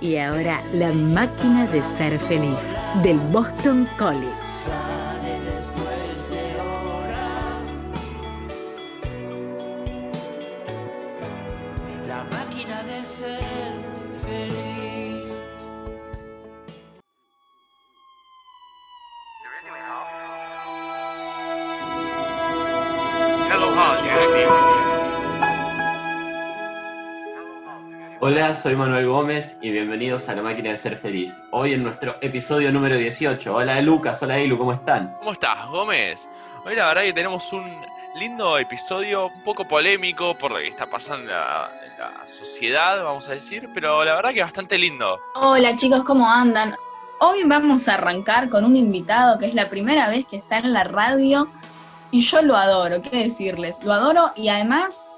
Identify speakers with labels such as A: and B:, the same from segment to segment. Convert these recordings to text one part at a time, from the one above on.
A: Y ahora la máquina de ser feliz del Boston College.
B: Soy Manuel Gómez y bienvenidos a La Máquina de Ser Feliz. Hoy en nuestro episodio número 18. Hola Lucas, hola Elu, ¿cómo están?
C: ¿Cómo estás, Gómez? Hoy la verdad que tenemos un lindo episodio, un poco polémico por lo que está pasando en la, en la sociedad, vamos a decir, pero la verdad que bastante lindo.
D: Hola chicos, ¿cómo andan? Hoy vamos a arrancar con un invitado que es la primera vez que está en la radio y yo lo adoro, ¿qué decirles? Lo adoro y además,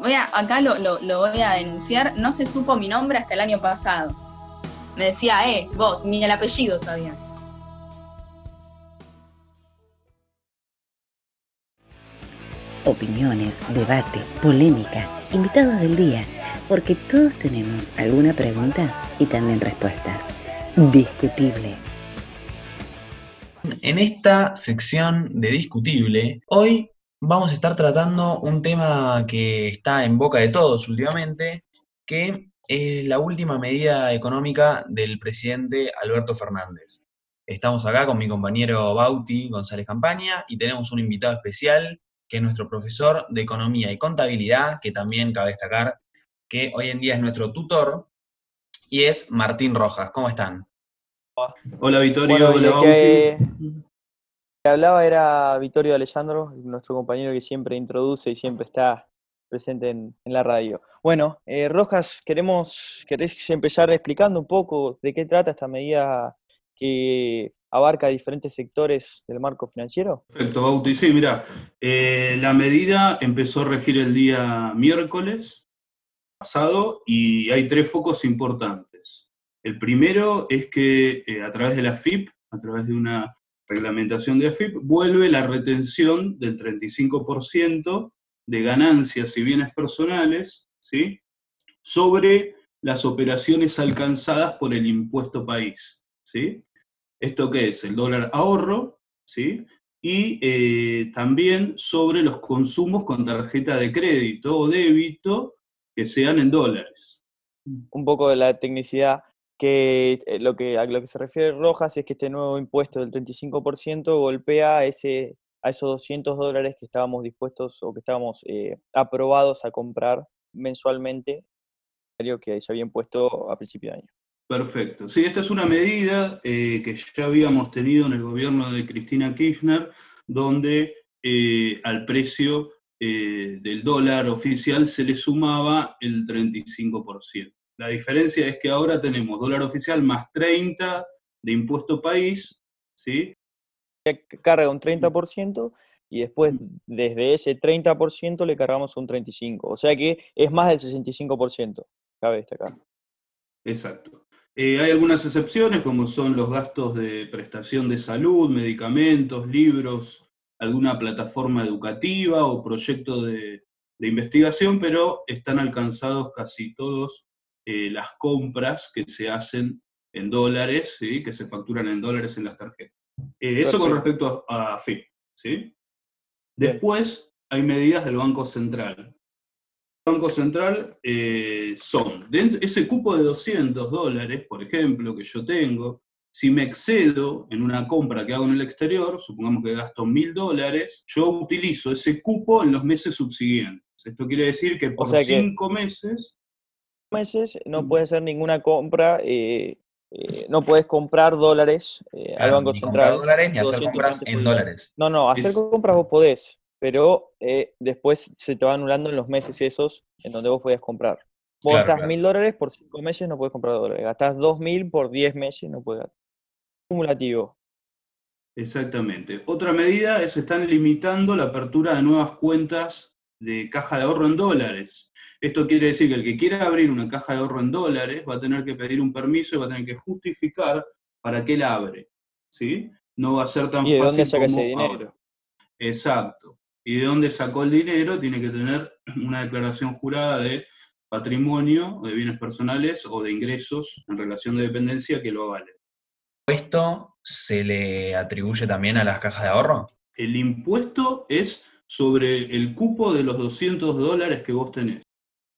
D: voy a, acá lo, lo- lo voy a denunciar, no se supo mi nombre hasta el año pasado. Me decía, eh, vos, ni el apellido sabía.
A: Opiniones, debates, polémica, invitados del día, porque todos tenemos alguna pregunta y también respuestas. Discutible.
E: En esta sección de Discutible, hoy vamos a estar tratando un tema que está en boca de todos últimamente, que es la última medida económica del presidente Alberto Fernández. Estamos acá con mi compañero Bauti González Campaña y tenemos un invitado especial, que es nuestro profesor de Economía y Contabilidad, que también cabe destacar que hoy en día es nuestro tutor, y es Martín Rojas. ¿Cómo están?
F: Hola Vittorio,
G: Bueno, y
F: hola Bauti.
G: Hablaba era Vittorio Alessandro, nuestro compañero que siempre introduce y siempre está presente en, en la radio. Bueno, eh, Rojas, queremos, ¿querés empezar explicando un poco de qué trata esta medida que abarca diferentes sectores del marco financiero?
F: Perfecto, Bauti. Sí, mira, eh, la medida empezó a regir el día miércoles pasado y hay tres focos importantes. El primero es que eh, a través de la FIP, a través de una reglamentación de AFIP, vuelve la retención del 35% de ganancias y bienes personales, ¿sí? sobre las operaciones alcanzadas por el impuesto país, ¿sí? ¿Esto qué es? El dólar ahorro, ¿sí? Y eh, también sobre los consumos con tarjeta de crédito o débito que sean en dólares.
G: Un poco de la tecnicidad que eh, lo que a lo que se refiere Rojas es que este nuevo impuesto del 35% golpea ese a esos 200 dólares que estábamos dispuestos o que estábamos eh, aprobados a comprar mensualmente, que se había impuesto a principio de año.
F: Perfecto. Sí, esta es una medida eh, que ya habíamos tenido en el gobierno de Cristina Kirchner, donde al precio del dólar oficial se le sumaba el 35%. La diferencia es que ahora tenemos dólar oficial más 30 de impuesto país, ¿sí?
G: Carga un 30% y después desde ese 30% le cargamos un 35%. O sea que es más del 65%, cabe destacar.
F: Exacto. Eh, hay algunas excepciones, como son los gastos de prestación de salud, medicamentos, libros, alguna plataforma educativa o proyecto de, de investigación, pero están alcanzados casi todos eh, las compras que se hacen en dólares, ¿sí? que se facturan en dólares en las tarjetas. Eh, eso con respecto a, a FIP. ¿sí? Después hay medidas del Banco Central. El Banco Central eh, son, dentro- ese cupo de 200 dólares, por ejemplo, que yo tengo, si me excedo en una compra que hago en el exterior, supongamos que gasto 1000 dólares, yo utilizo ese cupo en los meses subsiguientes. Esto quiere decir que por
G: sea que-
F: cinco meses,
G: meses no puedes hacer ninguna compra, eh, eh, no puedes comprar dólares eh, al Banco
E: ni comprar
G: Central.
E: dólares ni hacer
G: 200
E: compras en dólares.
G: No, no, hacer
F: Es-
G: compras vos podés, pero después se te va anulando en los meses esos en donde vos podías comprar. Vos
E: Claro,
G: gastás
E: claro.
G: mil dólares por cinco meses, no puedes comprar dólares. Gastás dos mil por diez meses, no puedes gastar. Acumulativo.
F: Exactamente. Otra medida es están limitando la apertura de nuevas cuentas de caja de ahorro en dólares. Esto quiere decir que el que quiera abrir una caja de ahorro en dólares va a tener que pedir un permiso y va a tener que justificar para qué la abre. ¿sí? No va a ser tan
G: ¿Y de
F: fácil
G: dónde saca ese
F: como
G: dinero?
F: ahora. Exacto. Y de dónde sacó el dinero tiene que tener una declaración jurada de patrimonio de bienes personales o de ingresos en relación de dependencia que lo avalen.
E: ¿Esto se le atribuye también a las cajas de ahorro?
F: El impuesto es sobre el cupo de los 200 dólares que vos tenés.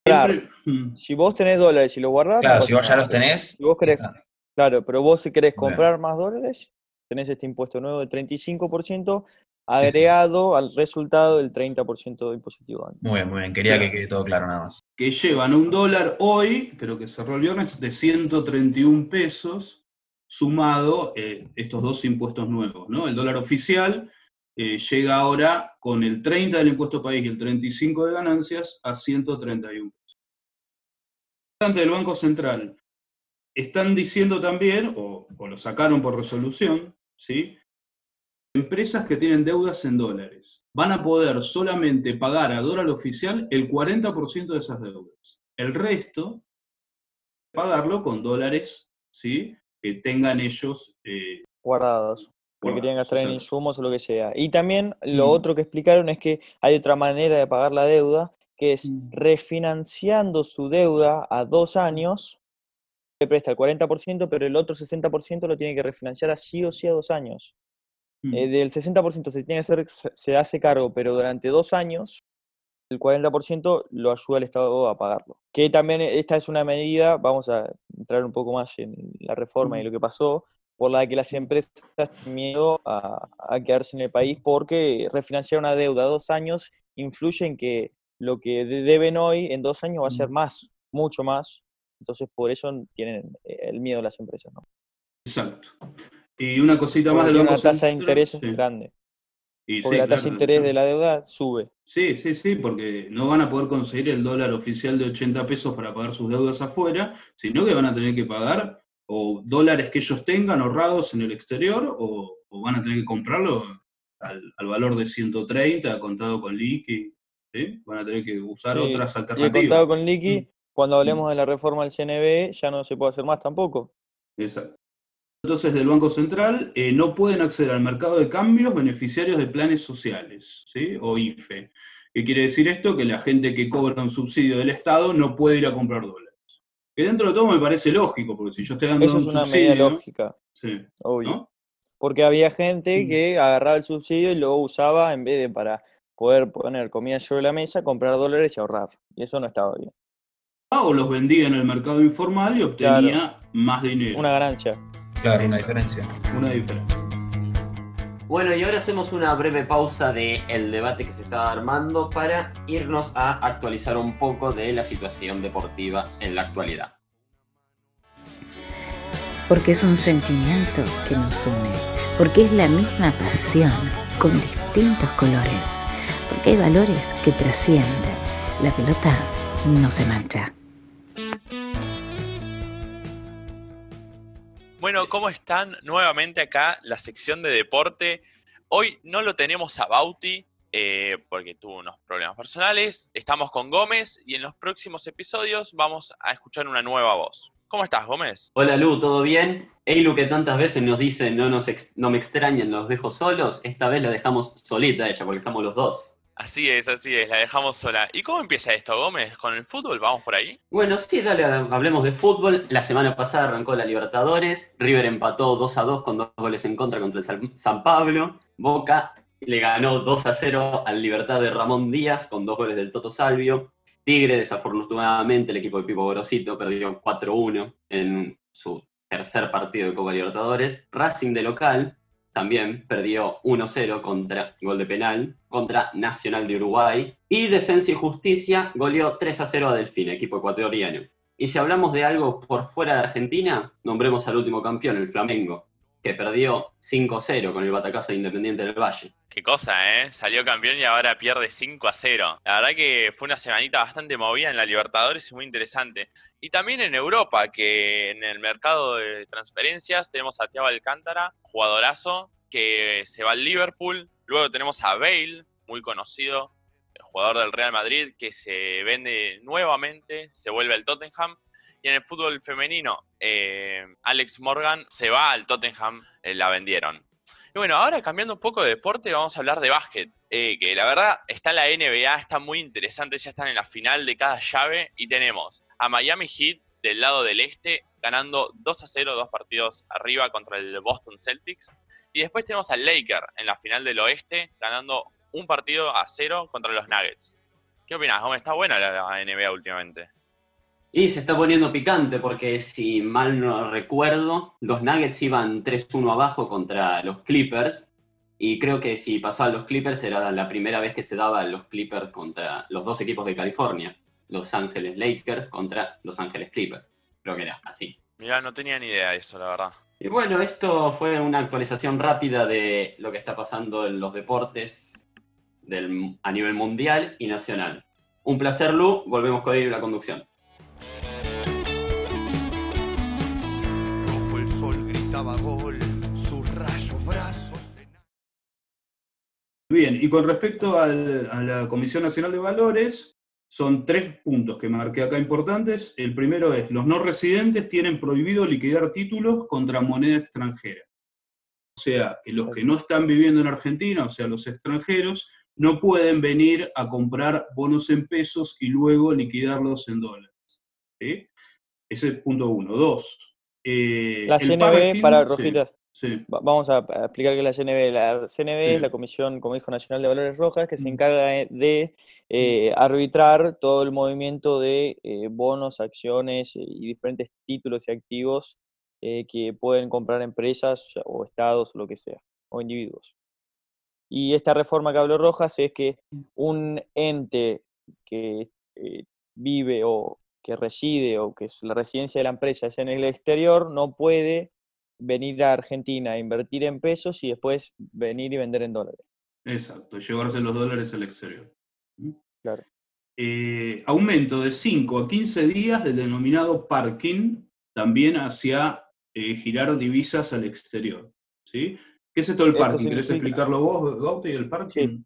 G: Claro.
F: Siempre- Mm,
G: Si vos tenés dólares y los guardás,
E: Claro, si vos ya los tenés.
G: Si vos querés,
E: está.
G: claro, pero vos si querés
E: Bueno.
G: comprar más dólares, tenés este impuesto nuevo de 35% agregado al resultado del 30% impositivo. antes.
E: Muy bien, muy bien. Quería que quede todo claro nada más.
F: que llevan un dólar hoy, creo que cerró el viernes, de 131 pesos, sumado eh, estos dos impuestos nuevos. ¿no? El dólar oficial eh, llega ahora con el 30 del impuesto país y el 35 de ganancias a 131 pesos. Del Banco Central están diciendo también, o, o lo sacaron por resolución, ¿sí? empresas que tienen deudas en dólares van a poder solamente pagar a dólar oficial el 40% de esas deudas. El resto, pagarlo con dólares, ¿sí? Que tengan ellos eh,
G: Guardados. Que
F: Guardados,
G: querían gastar en insumos o lo que sea. Y también lo
F: Mm.
G: otro que explicaron es que hay otra manera de pagar la deuda, que es
F: Mm.
G: refinanciando su deuda a dos años, le presta el 40%, pero el otro 60% lo tiene que refinanciar así o sí a dos años.
F: mm,
G: Eh, del 60% se tiene que hacer, se se hace cargo, pero durante dos años, el 40% lo ayuda el Estado a pagarlo. Que también esta es una medida, vamos a entrar un poco más en la reforma y lo que pasó, por la que las empresas tienen miedo a, a quedarse en el país porque refinanciar una deuda a dos años influye en que lo que de- deben hoy en dos años va a ser
F: Mm.
G: más, mucho más. Entonces por eso tienen eh, el miedo las empresas, ¿no?
F: exacto. Y una cosita más
G: Porque
F: del
G: tiene
F: Banco
G: una tasa de interés
F: sí.
G: grande.
F: Y
G: Porque
F: sí,
G: la tasa de interés de la deuda sube.
F: Sí, sí, sí, porque no van a poder conseguir el dólar oficial de 80 pesos para pagar sus deudas afuera, sino que van a tener que pagar o dólares que ellos tengan ahorrados en el exterior o, o van a tener que comprarlo al, al valor de 130 contado con liqui, ¿sí? Van a tener que usar
G: Sí,
F: otras
G: Y
F: alternativas.
G: contado con Liqui,
F: Mm.
G: cuando hablemos de la reforma del CNB, ya no se puede hacer más tampoco.
F: Exacto. Entonces, del Banco Central eh, no pueden acceder al mercado de cambios beneficiarios de planes sociales, ¿sí? O IFE. ¿Qué quiere decir esto? Que la gente que cobra un subsidio del Estado no puede ir a comprar dólares. Que dentro de todo me parece lógico, porque si yo estoy dando
G: Eso
F: un
G: es una
F: subsidio,
G: medida lógica,
F: sí,
G: obvio.
F: ¿no?
G: Porque había gente
F: Mm.
G: que agarraba el subsidio y lo usaba en vez de para poder poner comida sobre la mesa, comprar dólares y ahorrar. Y eso no estaba bien.
F: o los vendía en el mercado informal y obtenía más dinero.
G: Una ganancia.
E: Claro, una diferencia.
F: Una diferencia.
B: Bueno, y ahora hacemos una breve pausa del debate que se estaba armando para irnos a actualizar un poco de la situación deportiva en la actualidad.
A: Porque es un sentimiento que nos une, porque es la misma pasión con distintos colores, porque hay valores que trascienden. La pelota no se mancha.
C: Bueno, ¿cómo están? Nuevamente acá la sección de deporte. Hoy no lo tenemos a Bauti eh, porque tuvo unos problemas personales. Estamos con Gómez y en los próximos episodios vamos a escuchar una nueva voz. ¿Cómo estás, Gómez?
B: Hola Lu, ¿todo bien? Eilu que tantas veces nos dice no, nos ex- no me extrañan, los dejo solos, esta vez la dejamos solita ella porque estamos los dos.
C: Así es, así es, la dejamos sola. ¿Y cómo empieza esto, Gómez? ¿Con el fútbol? ¿Vamos por ahí?
B: Bueno, sí, hablemos de fútbol. La semana pasada arrancó la Libertadores. River empató 2 a 2 con dos goles en contra contra el San- Pablo. Boca le ganó 2 a 0 al Libertad de Ramón Díaz con dos goles del Toto Salvio. Tigre, desafortunadamente, el equipo de Pipo Gorosito perdió 4-1 en su tercer partido de Copa Libertadores. Racing de local también perdió 1-0 contra gol de penal contra Nacional de Uruguay. Y Defensa y Justicia goleó 3-0 a Delfín, equipo ecuatoriano. Y si hablamos de algo por fuera de Argentina, nombremos al último campeón, el Flamengo, que perdió 5-0 con el batacazo de Independiente del Valle.
C: Qué cosa, ¿eh? Salió campeón y ahora pierde 5 a 0. La verdad que fue una semanita bastante movida en la Libertadores y muy interesante. Y también en Europa, que en el mercado de transferencias tenemos a Thiago Alcántara, jugadorazo, que se va al Liverpool. Luego tenemos a Bale, muy conocido, jugador del Real Madrid, que se vende nuevamente, se vuelve al Tottenham. Y en el fútbol femenino, eh, Alex Morgan se va al Tottenham, eh, la vendieron. Y bueno, ahora cambiando un poco de deporte, vamos a hablar de básquet. eh, que la verdad está la NBA, está muy interesante, ya están en la final de cada llave y tenemos a Miami Heat del lado del este ganando 2 a 0, dos partidos arriba contra el Boston Celtics. Y después tenemos al Laker en la final del oeste ganando un partido a cero contra los Nuggets. ¿Qué opinas, Gómez? Está buena la NBA últimamente.
B: Y se está poniendo picante porque si mal no recuerdo, los Nuggets iban 3-1 abajo contra los Clippers. Y creo que si pasaban los Clippers era la primera vez que se daban los Clippers contra los dos equipos de California. Los Ángeles Lakers contra Los Ángeles Clippers. Creo que era así.
C: Mira, no tenía ni idea de eso, la verdad.
B: Y bueno, esto fue una actualización rápida de lo que está pasando en los deportes del, a nivel mundial y nacional. Un placer, Lu. Volvemos con él la conducción.
H: Rojo el sol gritaba gol, sus rayos brazos. en-
F: Bien, y con respecto a la Comisión Nacional de Valores, son tres puntos que marqué acá importantes. El primero es, los no residentes tienen prohibido liquidar títulos contra moneda extranjera. O sea, que los que no están viviendo en Argentina, o sea, los extranjeros, no pueden venir a comprar bonos en pesos y luego liquidarlos en dólares. ¿Sí? Ese es punto uno. Dos. eh,
G: La CNB, para
F: sí, sí.
G: vamos a explicar que la CNB, la CNB
F: Sí.
G: es la Comisión, como dijo, Nacional de Valores Rojas, que se
F: Mm.
G: encarga de- eh, arbitrar todo el movimiento de eh, bonos, acciones y diferentes títulos y activos que pueden comprar empresas o estados o lo que sea, o individuos. Y esta reforma que habló Rojas es que un ente que vive o que reside o que la residencia de la empresa es en el exterior no puede venir a Argentina a invertir en pesos y después venir y vender en dólares.
F: Exacto, llevarse los dólares al exterior. ¿Mm?
G: Claro.
F: Eh, aumento de 5 a 15 días del denominado parking, también hacia eh, girar divisas al exterior. ¿sí? ¿Qué es esto del parking? ¿Querés explicarlo vos, Gauti, el parking?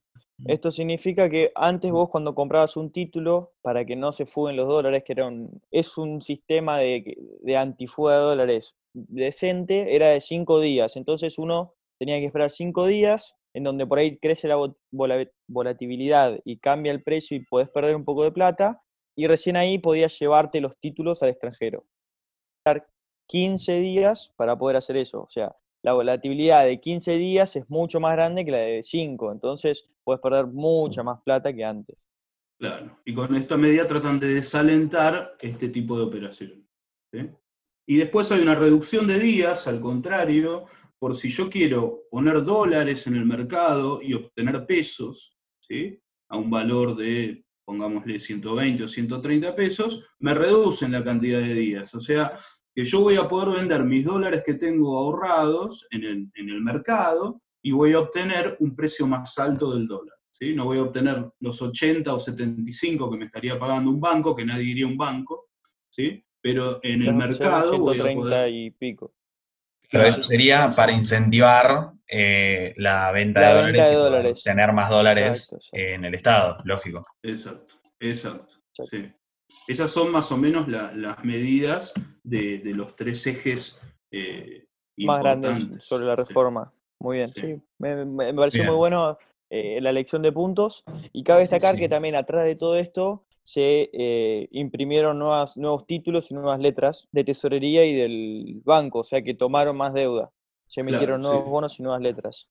G: Esto significa que antes vos cuando comprabas un título, para que no se fuguen los dólares, que era un, es un sistema de, de antifuga de dólares decente, era de cinco días. Entonces uno tenía que esperar cinco días, en donde por ahí crece la vol- vola- volatilidad y cambia el precio y podés perder un poco de plata, y recién ahí podías llevarte los títulos al extranjero. Dar 15 días para poder hacer eso. O sea, la volatilidad de 15 días es mucho más grande que la de 5, entonces puedes perder mucha más plata que antes.
F: Claro. Y con esta medida tratan de desalentar este tipo de operaciones. ¿sí? Y después hay una reducción de días, al contrario, por si yo quiero poner dólares en el mercado y obtener pesos, ¿sí? a un valor de, pongámosle, 120 o 130 pesos, me reducen la cantidad de días. O sea, que yo voy a poder vender mis dólares que tengo ahorrados en el, en el mercado y voy a obtener un precio más alto del dólar. ¿sí? No voy a obtener los 80 o 75 que me estaría pagando un banco, que nadie iría a un banco, ¿sí? pero en el mercado voy a
G: 130
F: poder...
G: y pico.
E: Pero
F: Claro,
E: eso sería para incentivar eh, la venta de
G: La
E: dólares
G: venta de
E: y poder
G: dólares.
E: tener más dólares
G: Exacto, exacto.
E: en el Estado, lógico.
F: Exacto, exacto.
G: Exacto.
F: sí. Esas son más o menos la- las medidas de, de los tres ejes eh,
G: Más grandes sobre la reforma. Muy bien,
F: Sí.
G: sí. Me, pareció
E: Bien.
G: muy bueno eh, la elección de puntos. Y cabe destacar
E: sí.
G: que también atrás de todo esto se eh, imprimieron nuevas, nuevos títulos y nuevas letras de tesorería y del banco, o sea que tomaron más deuda. Se emitieron
F: Claro,
G: nuevos bonos y nuevas letras.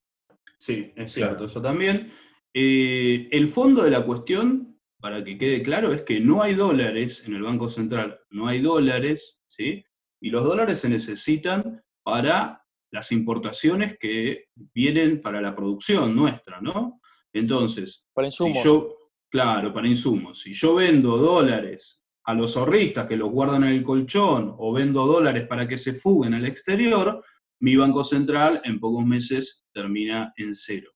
F: Sí, es cierto,
E: Claro.
F: eso también. Eh, el fondo de la cuestión, para que quede claro, es que no hay dólares en el Banco Central, no hay dólares, ¿sí? Y los dólares se necesitan para las importaciones que vienen para la producción nuestra, ¿no? Entonces,
G: Para
F: si yo, claro, para insumos, si yo vendo dólares a los ahorristas que los guardan en el colchón o vendo dólares para que se fuguen al exterior, mi Banco Central en pocos meses termina en cero.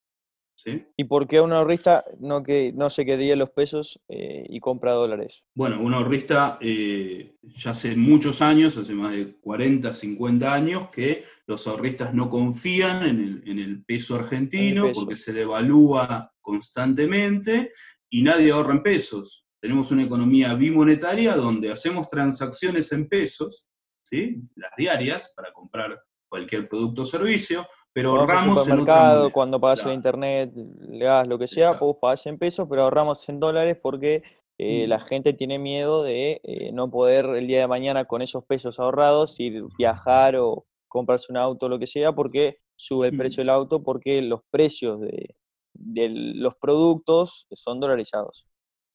F: ¿Sí?
G: ¿Y por qué un ahorrista no, que, no se quedaría los pesos eh, y compra dólares?
F: Bueno, un ahorrista eh, ya hace muchos años, hace más de 40, 50 años, que los ahorristas no confían en el, en el peso argentino
G: peso.
F: porque se devalúa constantemente y nadie ahorra en pesos. Tenemos una economía bimonetaria donde hacemos transacciones en pesos, ¿sí? las diarias, para comprar cualquier producto o servicio, pero
G: al
F: ahorramos
G: supermercado, cuando pagas
F: Claro.
G: el internet, le das lo que sea,
F: Exacto.
G: vos pagás en pesos, pero ahorramos en dólares porque eh,
F: Mm.
G: la gente tiene miedo de eh, no poder el día de mañana con esos pesos ahorrados ir viajar o comprarse un auto, lo que sea, porque sube el
F: Mm.
G: precio del auto, porque los precios de, de los productos son dolarizados,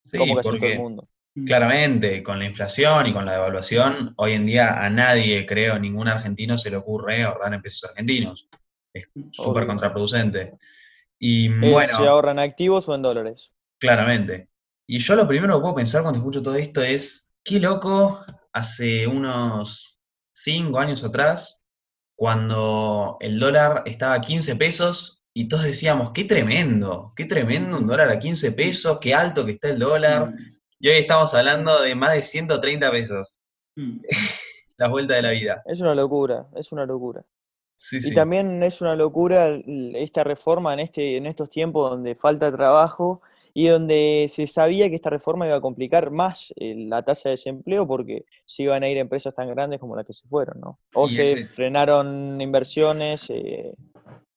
E: Sí,
G: como casi todo el mundo.
F: Mm.
E: claramente con la inflación y con la devaluación, hoy en día a nadie, creo, ningún argentino se le ocurre ahorrar en pesos argentinos. Es súper
G: Obvio.
E: contraproducente. Y
G: Eh,
E: bueno,
G: ¿Se ahorran activos o en dólares?
E: claramente. Y yo lo primero que puedo pensar cuando escucho todo esto es, qué loco, hace unos 5 años atrás, cuando el dólar estaba a 15 pesos y todos decíamos, qué tremendo, qué tremendo un dólar a 15 pesos, qué alto que está el dólar. Y hoy estamos hablando de más de 130 pesos,
F: Mm.
E: la vuelta de la vida.
G: Es una locura, es una locura.
E: Sí,
G: Y
E: sí.
G: también es una locura esta reforma en, este, en estos tiempos donde falta trabajo y donde se sabía que esta reforma iba a complicar más eh, la tasa de desempleo porque se iban a ir empresas tan grandes como las que se fueron, ¿no? O se
E: ese-
G: frenaron inversiones. eh,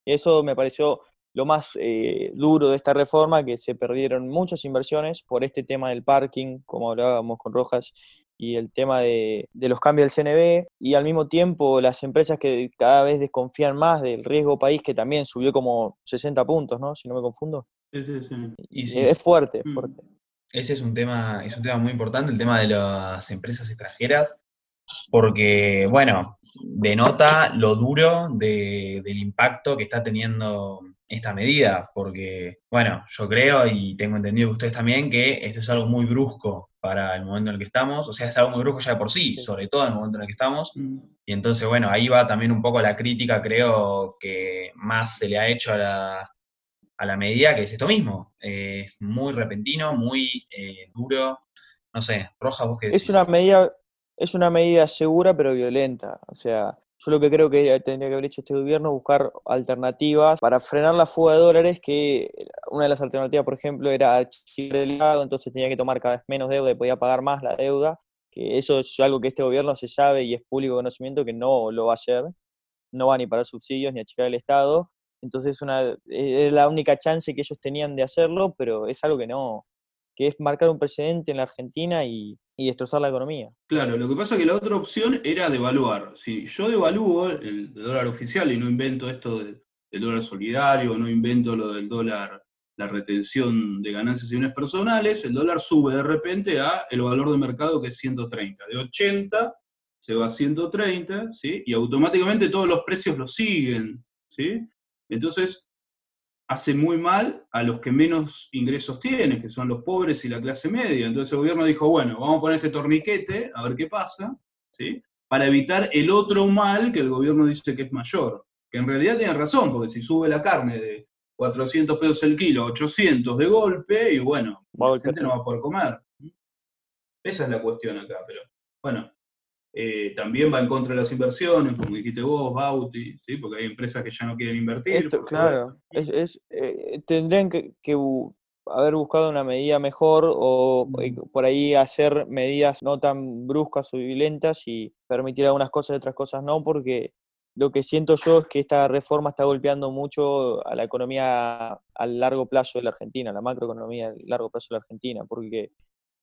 G: eso me pareció lo más eh, duro de esta reforma, que se perdieron muchas inversiones por este tema del parking, como hablábamos con Rojas, y el tema de, de los cambios del CNB, y al mismo tiempo las empresas que cada vez desconfían más del riesgo país, que también subió como 60 puntos, ¿no? Si no me confundo.
F: Sí, sí, sí.
E: Y sí,
G: Es fuerte,
F: Mm.
G: fuerte.
E: ese es un tema, es un tema muy importante, el tema de las empresas extranjeras, porque, bueno, denota lo duro de- del impacto que está teniendo esta medida, porque, bueno, yo creo y tengo entendido que ustedes también que esto es algo muy brusco para el momento en el que estamos, o sea, es algo muy brusco ya de por sí, sobre todo en el momento en el que estamos,
F: Mm.
E: y entonces, bueno, ahí va también un poco la crítica, creo, que más se le ha hecho a la, a la medida, que es esto mismo. Eh, muy repentino, muy eh, duro. No sé, Roja, vos qué decís.
G: Es una medida, es una medida segura pero violenta. O sea, yo lo que creo que tendría que haber hecho este gobierno es buscar alternativas para frenar la fuga de dólares, que una de las alternativas, por ejemplo, era archivar el Estado, entonces tenía que tomar cada vez menos deuda y podía pagar más la deuda, que eso es algo que este gobierno se sabe y es público conocimiento que no lo va a hacer, no va ni para subsidios ni a achicar el Estado. Entonces una, es la única chance que ellos tenían de hacerlo, pero es algo que no, que es marcar un precedente en la Argentina y, y destrozar la economía.
F: Claro, lo que pasa es que la otra opción era devaluar. Si yo devalúo el dólar oficial y no invento esto del, dólar solidario, no invento lo del dólar, la retención de ganancias y bienes personales, el dólar sube de repente a el valor de mercado que es 130. De 80 se va a 130, ¿sí? Y automáticamente todos los precios lo siguen, ¿sí? Entonces, hace muy mal a los que menos ingresos tienen, que son los pobres y la clase media. Entonces el gobierno dijo, bueno, vamos a poner este torniquete, a ver qué pasa, ¿sí? Para evitar el otro mal que el gobierno dice que es mayor. Que en realidad tiene razón, porque si sube la carne de 400 pesos el kilo, 800 de golpe, y bueno, la gente no va a poder comer. Esa es la cuestión acá, pero bueno, eh, también va en contra de las inversiones, como dijiste vos, Bauti, ¿sí? porque hay empresas que ya no quieren invertir.
G: Esto, claro, es, es, eh, tendrían que, que haber buscado una medida mejor o eh, por ahí hacer medidas no tan bruscas o violentas y permitir algunas cosas y otras cosas no, porque lo que siento yo es que esta reforma está golpeando mucho a la economía a largo plazo de la Argentina, a la macroeconomía a largo plazo de la Argentina, porque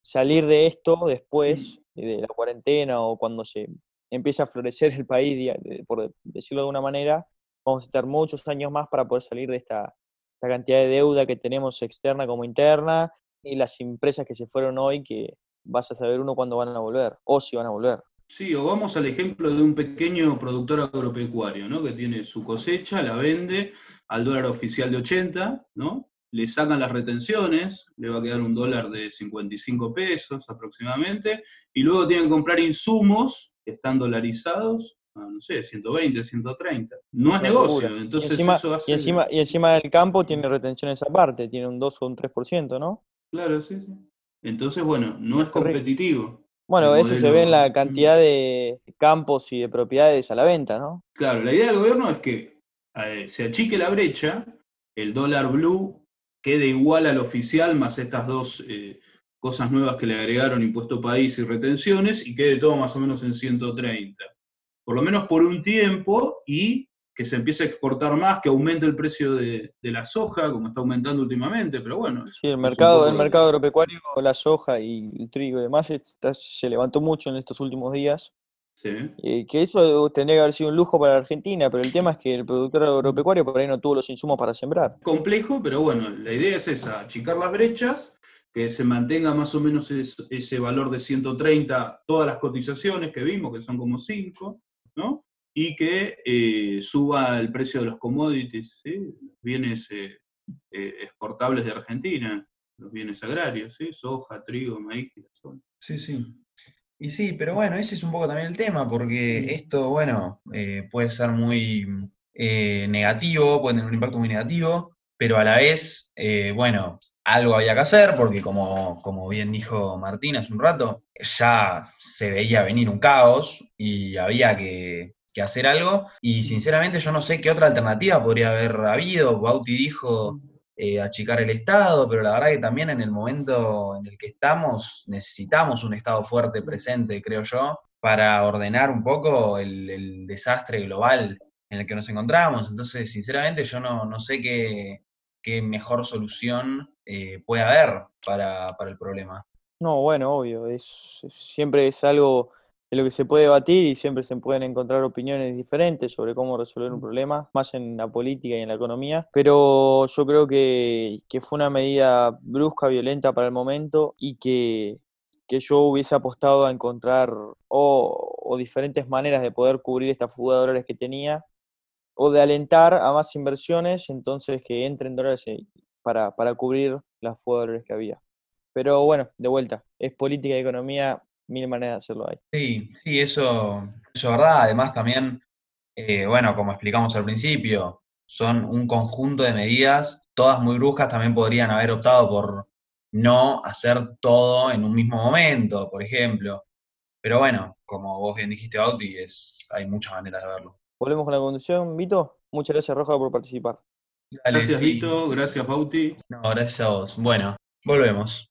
G: salir de esto después de la cuarentena o cuando se empieza a florecer el país, por decirlo de alguna manera, vamos a estar muchos años más para poder salir de esta, esta cantidad de deuda que tenemos externa como interna y las empresas que se fueron hoy que vas a saber uno cuándo van a volver o si van a volver.
F: Sí, o vamos al ejemplo de un pequeño productor agropecuario, ¿no? Que tiene su cosecha, la vende al dólar oficial de 80, ¿no? Le sacan las retenciones, le va a quedar un dólar de 55 pesos aproximadamente, y luego tienen que comprar insumos que están dolarizados a, no sé, 120, 130. No es negocio, entonces
G: y encima,
F: eso hace...
G: y, encima, y encima del campo tiene retenciones aparte, tiene un 2 o un 3%, ¿no?
F: Claro, sí, sí. Entonces, bueno, no es competitivo.
G: Bueno, eso se ve en la cantidad de campos y de propiedades a la venta, ¿no?
F: Claro, la idea del gobierno es que eh, se achique la brecha, el dólar blue quede igual al oficial, más estas dos eh, cosas nuevas que le agregaron, impuesto país y retenciones, y quede todo más o menos en 130. Por lo menos por un tiempo, y que se empiece a exportar más, que aumente el precio de, de la soja, como está aumentando últimamente, pero bueno.
G: Sí, el mercado,
F: poco-
G: el mercado agropecuario, la soja y el trigo y demás está- se levantó mucho en estos últimos días.
F: Sí.
G: Eh, que eso tendría que haber sido un lujo para la Argentina, pero el tema es que el productor agropecuario por ahí no tuvo los insumos para sembrar.
F: complejo, pero bueno, la idea es esa, achicar las brechas, que se mantenga más o menos es- ese valor de 130, todas las cotizaciones que vimos, que son como 5, ¿no? Y que eh, suba el precio de los commodities, ¿sí? Los bienes eh, eh, exportables de Argentina, los bienes agrarios, ¿sí? Soja, trigo, maíz, girasol.
E: Sí, sí. Y sí, pero bueno, ese es un poco también el tema, porque esto, bueno, eh, puede ser muy eh, negativo, puede tener un impacto muy negativo, pero a la vez, eh, bueno, algo había que hacer, porque como, como bien dijo Martín hace un rato, ya se veía venir un caos y había que, que hacer algo, y sinceramente yo no sé qué otra alternativa podría haber habido. Bauti dijo eh, achicar el Estado, pero la verdad que también en el momento en el que estamos necesitamos un Estado fuerte presente, creo yo, para ordenar un poco el, el desastre global en el que nos encontramos. Entonces, sinceramente, yo no, no sé qué, qué mejor solución eh, puede haber para, para el problema.
G: No, bueno, obvio, es, es- siempre es algo de lo que se puede debatir y siempre se pueden encontrar opiniones diferentes sobre cómo resolver un problema, más en la política y en la economía, pero yo creo que, que fue una medida brusca, violenta para el momento y que, que yo hubiese apostado a encontrar o, o diferentes maneras de poder cubrir esta fuga de dólares que tenía o de alentar a más inversiones, entonces que entren dólares para, para cubrir la fuga de dólares que había. Pero bueno, de vuelta, es política y economía, mil maneras de hacerlo ahí.
E: Sí, sí, eso, eso es verdad. Además, también, eh, bueno, como explicamos al principio, son un conjunto de medidas, todas muy bruscas, también podrían haber optado por no hacer todo en un mismo momento, por ejemplo. Pero bueno, como vos bien dijiste, Bauti, es, hay muchas maneras de verlo.
G: Volvemos con la conducción, Vito. Muchas gracias, Roja, por participar.
E: Dale,
F: Gracias,
E: sí.
F: Lito, gracias, Bauti.
E: No, gracias a vos. Bueno, volvemos.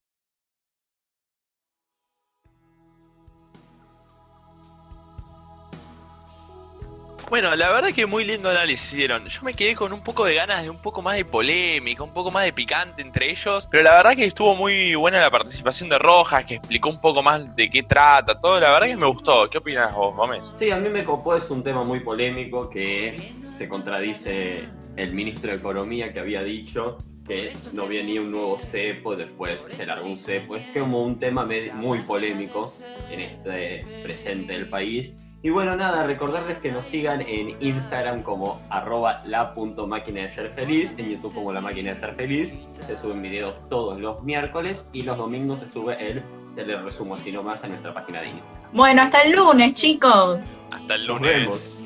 C: Bueno, la verdad que muy lindo análisis hicieron. Yo me quedé con un poco de ganas de un poco más de polémica, un poco más de picante entre ellos. Pero la verdad que estuvo muy buena la participación de Rojas, que explicó un poco más de qué trata, todo. La verdad que me gustó. ¿Qué opinas vos, Gómez?
B: Sí, a mí me copó, es un tema muy polémico que se contradice el ministro de Economía que había dicho que no venía un nuevo cepo, después se largó un cepo. Es como un tema muy polémico en este presente del país. Y bueno, nada, recordarles que nos sigan en Instagram como arroba la punto de ser feliz, en YouTube como la máquina de ser feliz, se suben videos todos los miércoles y los domingos se sube el teleresumo, si no más, a nuestra página de Instagram.
D: Bueno, hasta el lunes, chicos.
C: Hasta el lunes.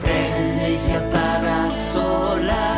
B: Prende y se apaga sola.